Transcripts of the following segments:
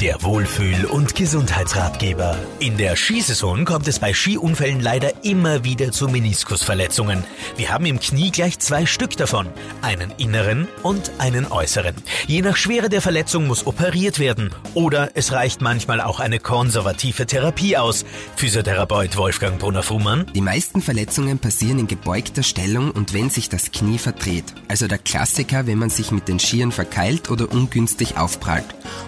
Der Wohlfühl- und Gesundheitsratgeber. In der Skisaison kommt es bei Skiunfällen leider immer wieder zu Meniskusverletzungen. Wir haben im Knie gleich zwei Stück davon. Einen inneren und einen äußeren. Je nach Schwere der Verletzung muss operiert werden. Oder es reicht manchmal auch eine konservative Therapie aus. Physiotherapeut Wolfgang Brunner-Fuhrmann. Die meisten Verletzungen passieren in gebeugter Stellung und wenn sich das Knie verdreht. Also der Klassiker, wenn man sich mit den Skiern verkeilt oder ungünstig aufprallt.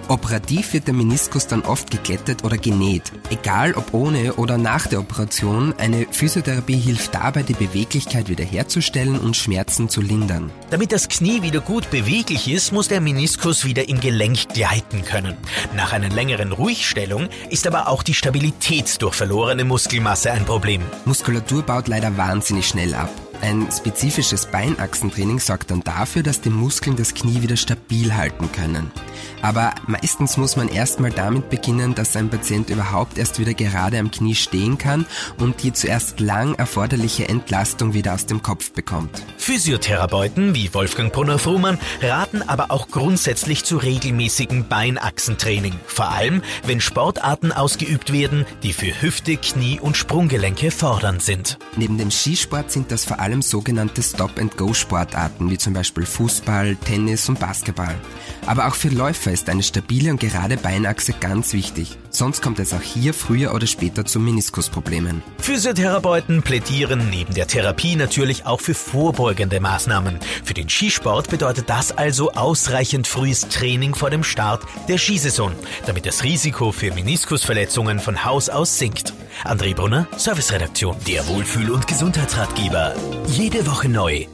Operativ wird der Meniskus dann oft geglättet oder genäht. Egal ob ohne oder nach der Operation, eine Physiotherapie hilft dabei, die Beweglichkeit wiederherzustellen und Schmerzen zu lindern. Damit das Knie wieder gut beweglich ist, muss der Meniskus wieder im Gelenk gleiten können. Nach einer längeren Ruhigstellung ist aber auch die Stabilität durch verlorene Muskelmasse ein Problem. Muskulatur baut leider wahnsinnig schnell ab. Ein spezifisches Beinachsentraining sorgt dann dafür, dass die Muskeln das Knie wieder stabil halten können. Aber meistens muss man erstmal damit beginnen, dass ein Patient überhaupt erst wieder gerade am Knie stehen kann und die zuerst lang erforderliche Entlastung wieder aus dem Kopf bekommt. Physiotherapeuten wie Wolfgang Brunner-Fruhmann raten aber auch grundsätzlich zu regelmäßigen Beinachsentraining. Vor allem, wenn Sportarten ausgeübt werden, die für Hüfte, Knie und Sprunggelenke fordernd sind. Neben dem Skisport sind das vor allem sogenannte Stop-and-Go-Sportarten, wie zum Beispiel Fußball, Tennis und Basketball. Aber auch für Läufer ist eine stabile und gerade Beinachse ganz wichtig. Sonst kommt es auch hier früher oder später zu Meniskusproblemen. Physiotherapeuten plädieren neben der Therapie natürlich auch für vorbeugende Maßnahmen. Für den Skisport bedeutet das also ausreichend frühes Training vor dem Start der Skisaison, damit das Risiko für Meniskusverletzungen von Haus aus sinkt. André Brunner, Serviceredaktion, der Wohlfühl- und Gesundheitsratgeber. Jede Woche neu